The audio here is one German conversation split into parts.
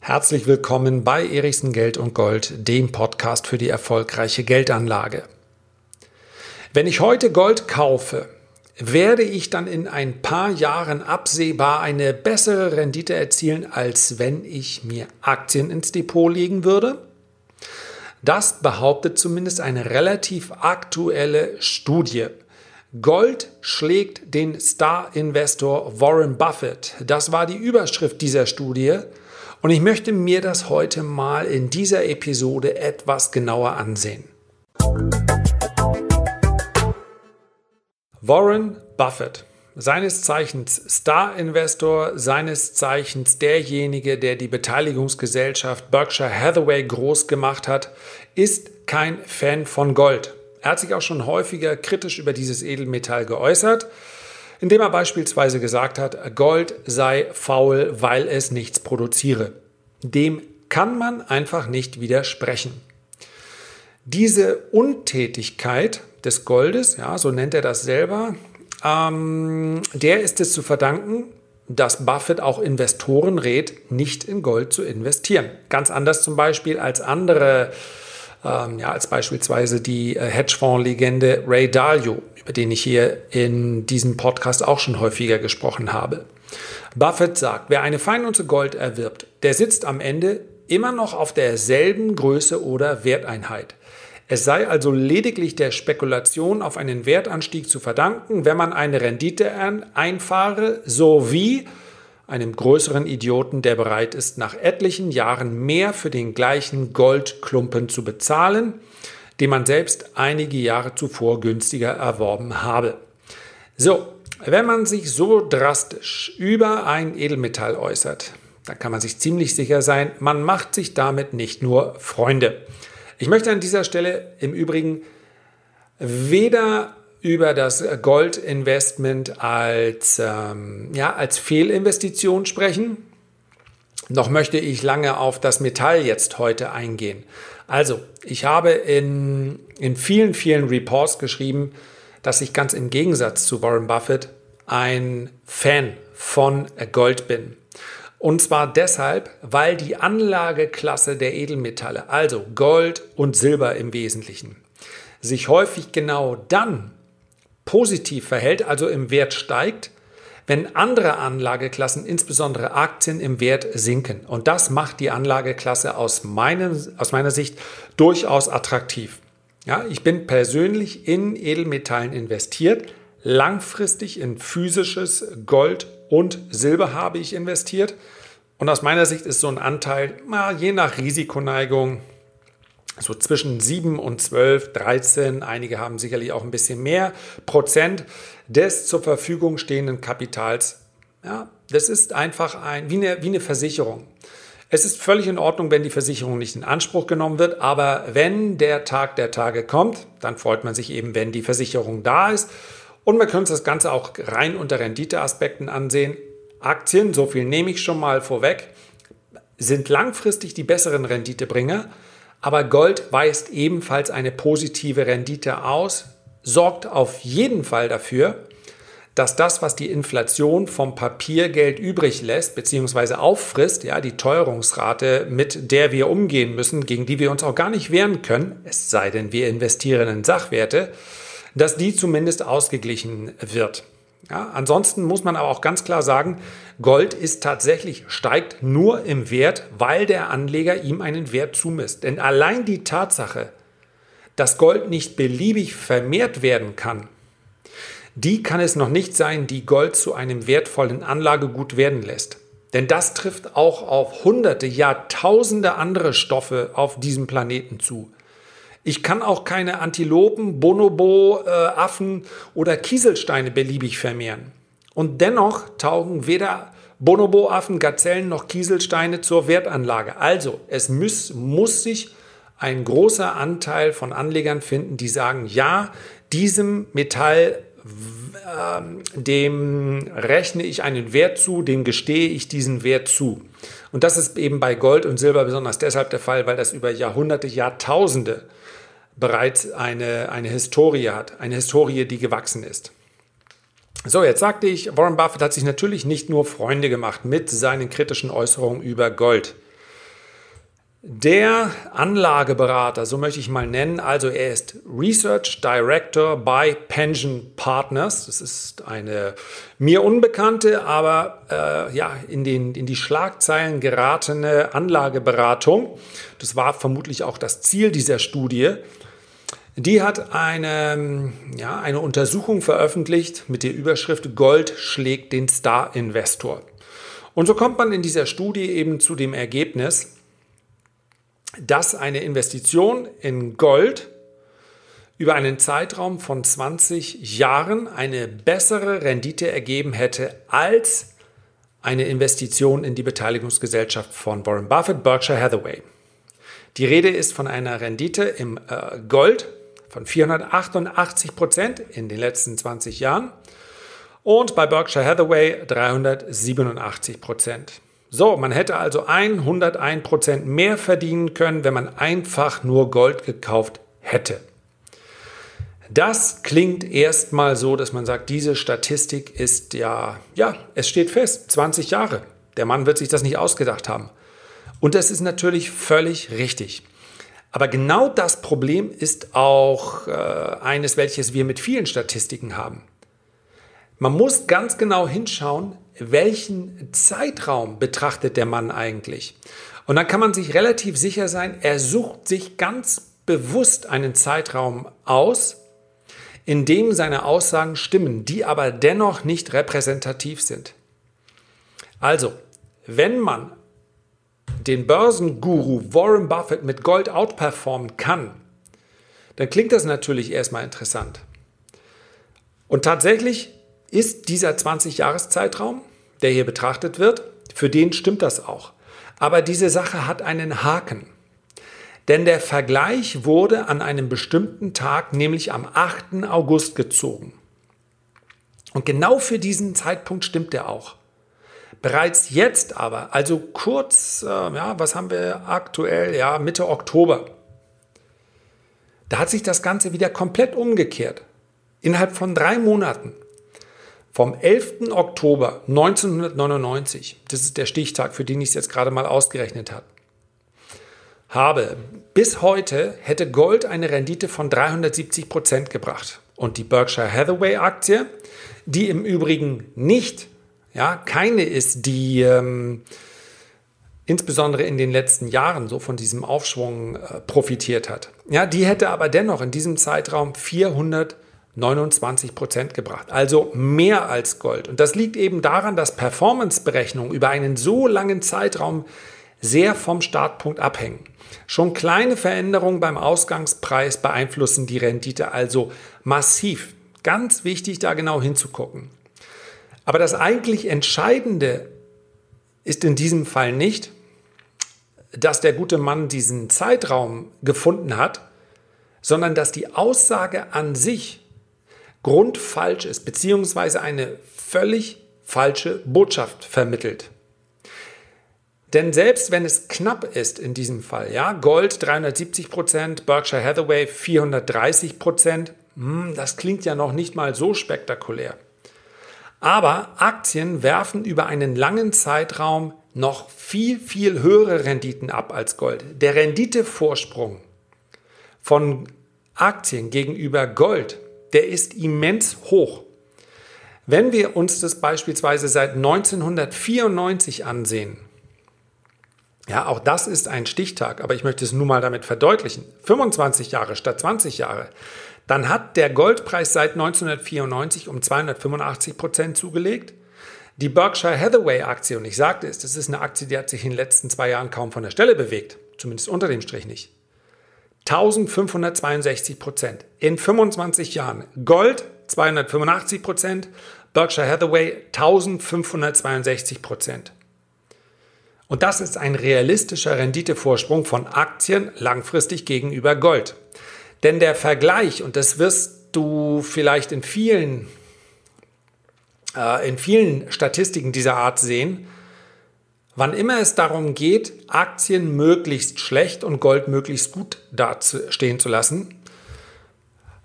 Herzlich willkommen bei Erichsen Geld und Gold, dem Podcast für die erfolgreiche Geldanlage. Wenn ich heute Gold kaufe, werde ich dann in ein paar Jahren absehbar eine bessere Rendite erzielen, als wenn ich mir Aktien ins Depot legen würde? Das behauptet zumindest eine relativ aktuelle Studie. Gold schlägt den Star-Investor Warren Buffett. Das war die Überschrift dieser Studie. Und ich möchte mir das heute mal in dieser Episode etwas genauer ansehen. Warren Buffett, seines Zeichens Star-Investor, seines Zeichens derjenige, der die Beteiligungsgesellschaft Berkshire Hathaway groß gemacht hat, ist kein Fan von Gold. Er hat sich auch schon häufiger kritisch über dieses Edelmetall geäußert, indem er beispielsweise gesagt hat, Gold sei faul, weil es nichts produziere. Dem kann man einfach nicht widersprechen. Diese Untätigkeit des Goldes, ja, so nennt er das selber, ähm, der ist es zu verdanken, dass Buffett auch Investoren rät, nicht in Gold zu investieren. Ganz anders zum Beispiel als andere, ähm, ja, als beispielsweise die äh, Hedgefonds-Legende Ray Dalio, über den ich hier in diesem Podcast auch schon häufiger gesprochen habe. Buffett sagt, wer eine Feinunze Gold erwirbt, der sitzt am Ende immer noch auf derselben Größe oder Werteinheit. Es sei also lediglich der Spekulation auf einen Wertanstieg zu verdanken, wenn man eine Rendite einfahre, sowie einem größeren Idioten, der bereit ist, nach etlichen Jahren mehr für den gleichen Goldklumpen zu bezahlen, den man selbst einige Jahre zuvor günstiger erworben habe. So, wenn man sich so drastisch über ein Edelmetall äußert, dann kann man sich ziemlich sicher sein, man macht sich damit nicht nur Freunde. Ich möchte an dieser Stelle im Übrigen weder über das Goldinvestment als, ähm, ja, als Fehlinvestition sprechen, noch möchte ich lange auf das Metall jetzt heute eingehen. Also, ich habe in, in vielen, vielen Reports geschrieben, dass ich ganz im Gegensatz zu Warren Buffett ein Fan von Gold bin. Und zwar deshalb, weil die Anlageklasse der Edelmetalle, also Gold und Silber im Wesentlichen, sich häufig genau dann positiv verhält, also im Wert steigt, wenn andere Anlageklassen, insbesondere Aktien, im Wert sinken. Und das macht die Anlageklasse aus, meinen, aus meiner Sicht durchaus attraktiv. Ja, ich bin persönlich in Edelmetallen investiert, langfristig in physisches Gold und Silber habe ich investiert. Und aus meiner Sicht ist so ein Anteil, na, je nach Risikoneigung, so zwischen 7 und 12, 13, einige haben sicherlich auch ein bisschen mehr Prozent des zur Verfügung stehenden Kapitals. Ja, das ist einfach ein, wie, eine, wie eine Versicherung. Es ist völlig in Ordnung, wenn die Versicherung nicht in Anspruch genommen wird, aber wenn der Tag der Tage kommt, dann freut man sich eben, wenn die Versicherung da ist. Und wir können uns das Ganze auch rein unter Renditeaspekten ansehen. Aktien, so viel nehme ich schon mal vorweg, sind langfristig die besseren Renditebringer, aber Gold weist ebenfalls eine positive Rendite aus, sorgt auf jeden Fall dafür, dass das, was die Inflation vom Papiergeld übrig lässt bzw. auffrisst, ja, die Teuerungsrate, mit der wir umgehen müssen, gegen die wir uns auch gar nicht wehren können, es sei denn, wir investieren in Sachwerte, dass die zumindest ausgeglichen wird. Ja, ansonsten muss man aber auch ganz klar sagen, Gold ist tatsächlich, steigt nur im Wert, weil der Anleger ihm einen Wert zumisst. Denn allein die Tatsache, dass Gold nicht beliebig vermehrt werden kann, die kann es noch nicht sein, die Gold zu einem wertvollen Anlagegut werden lässt. Denn das trifft auch auf hunderte, Jahrtausende andere Stoffe auf diesem Planeten zu. Ich kann auch keine Antilopen, Bonobo, äh, Affen oder Kieselsteine beliebig vermehren. Und dennoch taugen weder Bonobo, Affen, Gazellen noch Kieselsteine zur Wertanlage. Also, es muss, muss sich ein großer Anteil von Anlegern finden, die sagen, ja, diesem Metall ähm, dem rechne ich einen Wert zu, dem gestehe ich diesen Wert zu. Und das ist eben bei Gold und Silber besonders deshalb der Fall, weil das über Jahrhunderte, Jahrtausende bereits eine, eine Historie hat, eine Historie, die gewachsen ist. So, jetzt sagte ich, Warren Buffett hat sich natürlich nicht nur Freunde gemacht mit seinen kritischen Äußerungen über Gold. Der Anlageberater, so möchte ich mal nennen, also er ist Research Director bei Pension Partners. Das ist eine mir unbekannte, aber äh, ja, in, den, in die Schlagzeilen geratene Anlageberatung. Das war vermutlich auch das Ziel dieser Studie. Die hat eine, ja, eine Untersuchung veröffentlicht mit der Überschrift Gold schlägt den Star-Investor. Und so kommt man in dieser Studie eben zu dem Ergebnis, dass eine Investition in Gold über einen Zeitraum von 20 Jahren eine bessere Rendite ergeben hätte als eine Investition in die Beteiligungsgesellschaft von Warren Buffett, Berkshire Hathaway. Die Rede ist von einer Rendite im äh, Gold von 488 Prozent in den letzten 20 Jahren und bei Berkshire Hathaway 387 Prozent. So, man hätte also 101 Prozent mehr verdienen können, wenn man einfach nur Gold gekauft hätte. Das klingt erstmal so, dass man sagt, diese Statistik ist ja, ja, es steht fest, 20 Jahre. Der Mann wird sich das nicht ausgedacht haben. Und das ist natürlich völlig richtig. Aber genau das Problem ist auch äh, eines, welches wir mit vielen Statistiken haben. Man muss ganz genau hinschauen, welchen Zeitraum betrachtet der Mann eigentlich. Und dann kann man sich relativ sicher sein, er sucht sich ganz bewusst einen Zeitraum aus, in dem seine Aussagen stimmen, die aber dennoch nicht repräsentativ sind. Also, wenn man den Börsenguru Warren Buffett mit Gold outperformen kann, dann klingt das natürlich erstmal interessant. Und tatsächlich ist dieser 20-Jahres-Zeitraum, der hier betrachtet wird, für den stimmt das auch. Aber diese Sache hat einen Haken. Denn der Vergleich wurde an einem bestimmten Tag, nämlich am 8. August, gezogen. Und genau für diesen Zeitpunkt stimmt er auch. Bereits jetzt aber, also kurz, äh, ja, was haben wir aktuell? Ja, Mitte Oktober. Da hat sich das Ganze wieder komplett umgekehrt. Innerhalb von drei Monaten vom 11. Oktober 1999, das ist der Stichtag, für den ich es jetzt gerade mal ausgerechnet habe, habe bis heute hätte Gold eine Rendite von 370 Prozent gebracht. Und die Berkshire Hathaway Aktie, die im Übrigen nicht, ja, keine ist, die ähm, insbesondere in den letzten Jahren so von diesem Aufschwung äh, profitiert hat. Ja, die hätte aber dennoch in diesem Zeitraum 400 29 Prozent gebracht, also mehr als Gold. Und das liegt eben daran, dass Performanceberechnungen über einen so langen Zeitraum sehr vom Startpunkt abhängen. Schon kleine Veränderungen beim Ausgangspreis beeinflussen die Rendite also massiv. Ganz wichtig, da genau hinzugucken. Aber das eigentlich Entscheidende ist in diesem Fall nicht, dass der gute Mann diesen Zeitraum gefunden hat, sondern dass die Aussage an sich grundfalsch ist, beziehungsweise eine völlig falsche Botschaft vermittelt. Denn selbst wenn es knapp ist in diesem Fall, ja, Gold 370 Prozent, Berkshire Hathaway 430 Prozent, hm, das klingt ja noch nicht mal so spektakulär. Aber Aktien werfen über einen langen Zeitraum noch viel, viel höhere Renditen ab als Gold. Der Renditevorsprung von Aktien gegenüber Gold der ist immens hoch. Wenn wir uns das beispielsweise seit 1994 ansehen, ja, auch das ist ein Stichtag, aber ich möchte es nur mal damit verdeutlichen. 25 Jahre statt 20 Jahre. Dann hat der Goldpreis seit 1994 um 285 Prozent zugelegt. Die Berkshire Hathaway Aktie, und ich sagte es, das ist eine Aktie, die hat sich in den letzten zwei Jahren kaum von der Stelle bewegt. Zumindest unter dem Strich nicht. 1562 Prozent. In 25 Jahren. Gold 285 Prozent, Berkshire Hathaway 1562 Prozent. Und das ist ein realistischer Renditevorsprung von Aktien langfristig gegenüber Gold. Denn der Vergleich, und das wirst du vielleicht in vielen, äh, in vielen Statistiken dieser Art sehen, Wann immer es darum geht, Aktien möglichst schlecht und Gold möglichst gut dastehen zu lassen,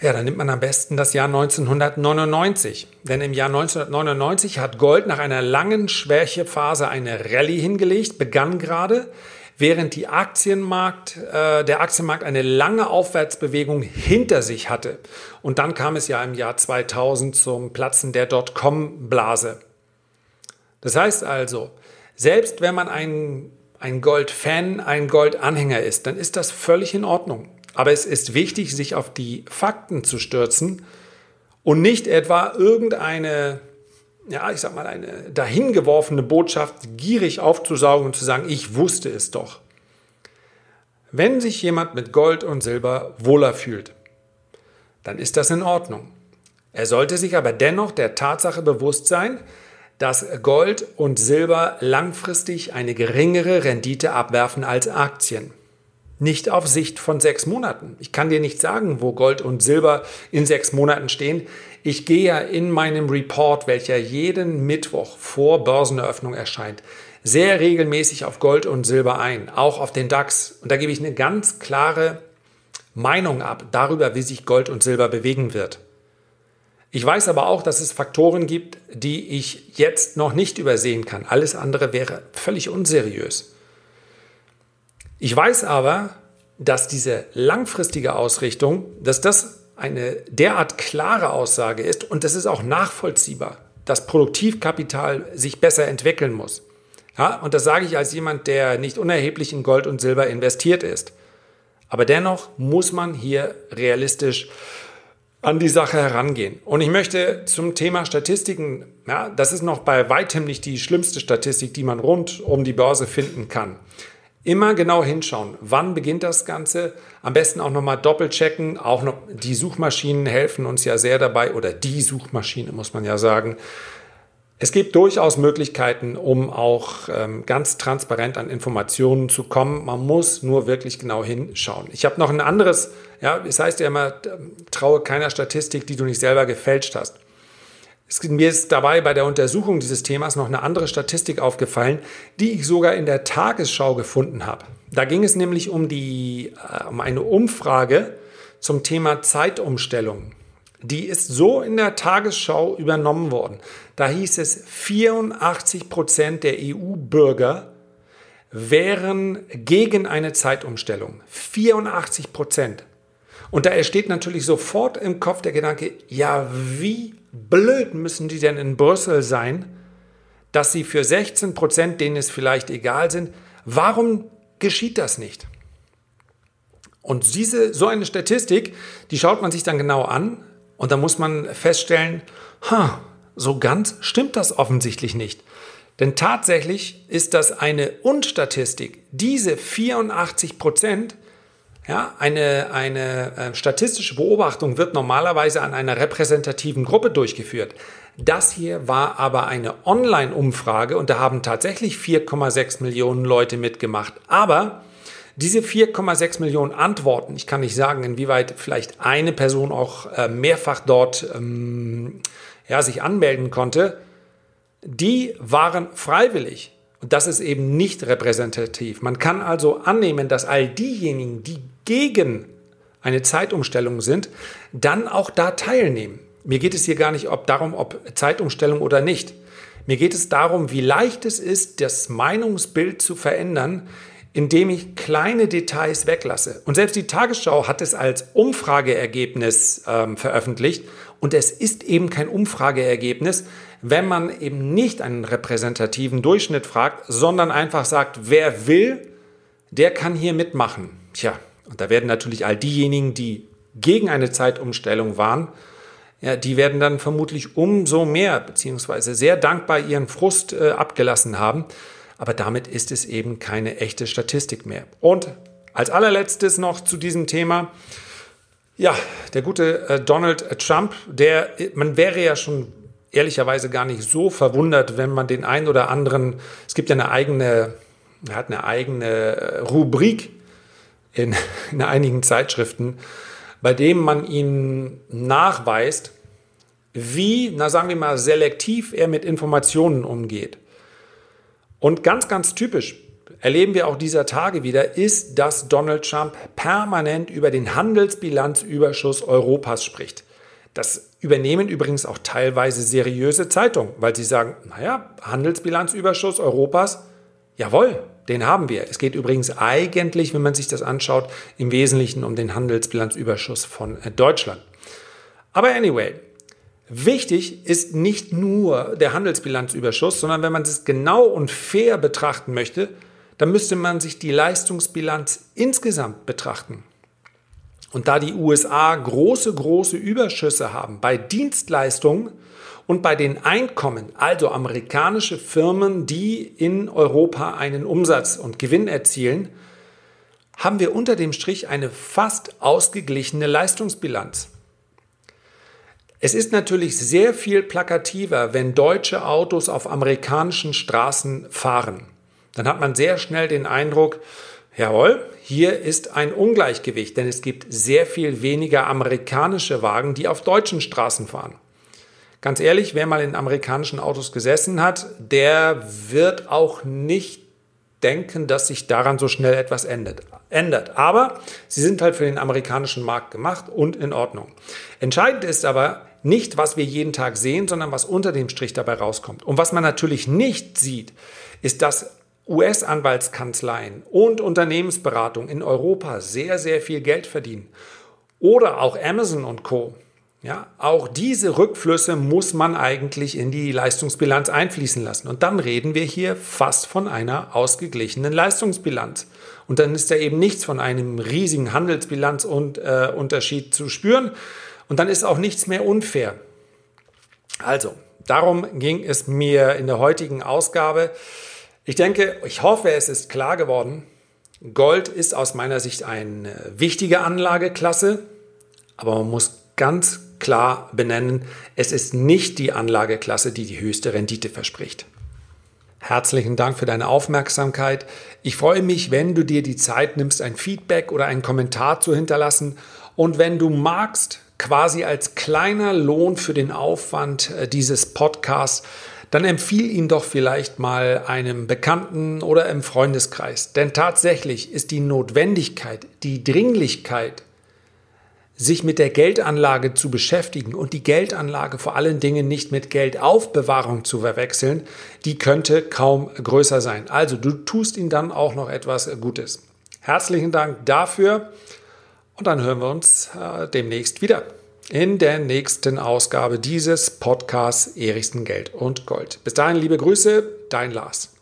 Ja, dann nimmt man am besten das Jahr 1999. Denn im Jahr 1999 hat Gold nach einer langen Schwächephase eine Rallye hingelegt, begann gerade, während die Aktienmarkt, äh, der Aktienmarkt eine lange Aufwärtsbewegung hinter sich hatte. Und dann kam es ja im Jahr 2000 zum Platzen der Dotcom-Blase. Das heißt also, selbst wenn man ein, ein Gold-Fan, ein Gold-Anhänger ist, dann ist das völlig in Ordnung. Aber es ist wichtig, sich auf die Fakten zu stürzen und nicht etwa irgendeine, ja, ich sag mal, eine dahingeworfene Botschaft gierig aufzusaugen und zu sagen, ich wusste es doch. Wenn sich jemand mit Gold und Silber wohler fühlt, dann ist das in Ordnung. Er sollte sich aber dennoch der Tatsache bewusst sein, dass Gold und Silber langfristig eine geringere Rendite abwerfen als Aktien nicht auf Sicht von sechs Monaten. Ich kann dir nicht sagen, wo Gold und Silber in sechs Monaten stehen. Ich gehe ja in meinem Report, welcher jeden Mittwoch vor Börseneröffnung erscheint, sehr regelmäßig auf Gold und Silber ein, auch auf den DAX. Und da gebe ich eine ganz klare Meinung ab darüber, wie sich Gold und Silber bewegen wird. Ich weiß aber auch, dass es Faktoren gibt, die ich jetzt noch nicht übersehen kann. Alles andere wäre völlig unseriös. Ich weiß aber, dass diese langfristige Ausrichtung, dass das eine derart klare Aussage ist und das ist auch nachvollziehbar, dass Produktivkapital sich besser entwickeln muss. Ja, und das sage ich als jemand, der nicht unerheblich in Gold und Silber investiert ist. Aber dennoch muss man hier realistisch an die Sache herangehen. Und ich möchte zum Thema Statistiken, ja, das ist noch bei weitem nicht die schlimmste Statistik, die man rund um die Börse finden kann. Immer genau hinschauen, wann beginnt das Ganze. Am besten auch nochmal doppelt checken. Auch noch die Suchmaschinen helfen uns ja sehr dabei, oder die Suchmaschine muss man ja sagen. Es gibt durchaus Möglichkeiten, um auch ähm, ganz transparent an Informationen zu kommen. Man muss nur wirklich genau hinschauen. Ich habe noch ein anderes, ja, es heißt ja immer, traue keiner Statistik, die du nicht selber gefälscht hast. Es, mir ist dabei bei der Untersuchung dieses Themas noch eine andere Statistik aufgefallen, die ich sogar in der Tagesschau gefunden habe. Da ging es nämlich um, die, äh, um eine Umfrage zum Thema Zeitumstellung. Die ist so in der Tagesschau übernommen worden. Da hieß es, 84 Prozent der EU-Bürger wären gegen eine Zeitumstellung. 84 Prozent. Und da entsteht natürlich sofort im Kopf der Gedanke, ja, wie blöd müssen die denn in Brüssel sein, dass sie für 16 Prozent, denen es vielleicht egal sind, warum geschieht das nicht? Und diese, so eine Statistik, die schaut man sich dann genau an und da muss man feststellen, ha, so ganz stimmt das offensichtlich nicht. Denn tatsächlich ist das eine Unstatistik. Diese 84 Prozent ja, eine, eine äh, statistische Beobachtung wird normalerweise an einer repräsentativen Gruppe durchgeführt. Das hier war aber eine Online-Umfrage und da haben tatsächlich 4,6 Millionen Leute mitgemacht. Aber diese 4,6 Millionen Antworten, ich kann nicht sagen, inwieweit vielleicht eine Person auch äh, mehrfach dort ähm, ja, sich anmelden konnte, die waren freiwillig. Und das ist eben nicht repräsentativ. Man kann also annehmen, dass all diejenigen, die gegen eine Zeitumstellung sind, dann auch da teilnehmen. Mir geht es hier gar nicht ob darum, ob Zeitumstellung oder nicht. Mir geht es darum, wie leicht es ist, das Meinungsbild zu verändern, indem ich kleine Details weglasse. Und selbst die Tagesschau hat es als Umfrageergebnis ähm, veröffentlicht. Und es ist eben kein Umfrageergebnis, wenn man eben nicht einen repräsentativen Durchschnitt fragt, sondern einfach sagt, wer will, der kann hier mitmachen. Tja, und da werden natürlich all diejenigen, die gegen eine Zeitumstellung waren, ja, die werden dann vermutlich umso mehr beziehungsweise sehr dankbar ihren Frust äh, abgelassen haben. Aber damit ist es eben keine echte Statistik mehr. Und als allerletztes noch zu diesem Thema. Ja, der gute äh, Donald Trump, der, man wäre ja schon ehrlicherweise gar nicht so verwundert, wenn man den einen oder anderen, es gibt ja eine eigene, er hat eine eigene äh, Rubrik in, in einigen Zeitschriften, bei dem man ihm nachweist, wie, na sagen wir mal, selektiv er mit Informationen umgeht. Und ganz, ganz typisch, erleben wir auch dieser Tage wieder, ist, dass Donald Trump permanent über den Handelsbilanzüberschuss Europas spricht. Das übernehmen übrigens auch teilweise seriöse Zeitungen, weil sie sagen, naja, Handelsbilanzüberschuss Europas, jawohl, den haben wir. Es geht übrigens eigentlich, wenn man sich das anschaut, im Wesentlichen um den Handelsbilanzüberschuss von äh, Deutschland. Aber anyway, wichtig ist nicht nur der Handelsbilanzüberschuss, sondern wenn man es genau und fair betrachten möchte, dann müsste man sich die Leistungsbilanz insgesamt betrachten. Und da die USA große, große Überschüsse haben bei Dienstleistungen und bei den Einkommen, also amerikanische Firmen, die in Europa einen Umsatz und Gewinn erzielen, haben wir unter dem Strich eine fast ausgeglichene Leistungsbilanz. Es ist natürlich sehr viel plakativer, wenn deutsche Autos auf amerikanischen Straßen fahren. Dann hat man sehr schnell den Eindruck, jawohl, hier ist ein Ungleichgewicht, denn es gibt sehr viel weniger amerikanische Wagen, die auf deutschen Straßen fahren. Ganz ehrlich, wer mal in amerikanischen Autos gesessen hat, der wird auch nicht denken, dass sich daran so schnell etwas ändert. Aber sie sind halt für den amerikanischen Markt gemacht und in Ordnung. Entscheidend ist aber nicht, was wir jeden Tag sehen, sondern was unter dem Strich dabei rauskommt. Und was man natürlich nicht sieht, ist, dass US-Anwaltskanzleien und Unternehmensberatung in Europa sehr, sehr viel Geld verdienen. Oder auch Amazon und Co. Ja, auch diese Rückflüsse muss man eigentlich in die Leistungsbilanz einfließen lassen. Und dann reden wir hier fast von einer ausgeglichenen Leistungsbilanz. Und dann ist da eben nichts von einem riesigen Handelsbilanzunterschied äh, zu spüren. Und dann ist auch nichts mehr unfair. Also, darum ging es mir in der heutigen Ausgabe. Ich denke, ich hoffe, es ist klar geworden. Gold ist aus meiner Sicht eine wichtige Anlageklasse, aber man muss ganz klar benennen, es ist nicht die Anlageklasse, die die höchste Rendite verspricht. Herzlichen Dank für deine Aufmerksamkeit. Ich freue mich, wenn du dir die Zeit nimmst, ein Feedback oder einen Kommentar zu hinterlassen. Und wenn du magst, quasi als kleiner Lohn für den Aufwand äh, dieses Podcasts, dann empfiehl ihn doch vielleicht mal einem Bekannten oder im Freundeskreis. Denn tatsächlich ist die Notwendigkeit, die Dringlichkeit sich mit der Geldanlage zu beschäftigen und die Geldanlage vor allen Dingen nicht mit Geldaufbewahrung zu verwechseln, die könnte kaum größer sein. Also du tust ihm dann auch noch etwas Gutes. Herzlichen Dank dafür und dann hören wir uns äh, demnächst wieder in der nächsten Ausgabe dieses Podcasts Erichsen Geld und Gold. Bis dahin liebe Grüße, dein Lars.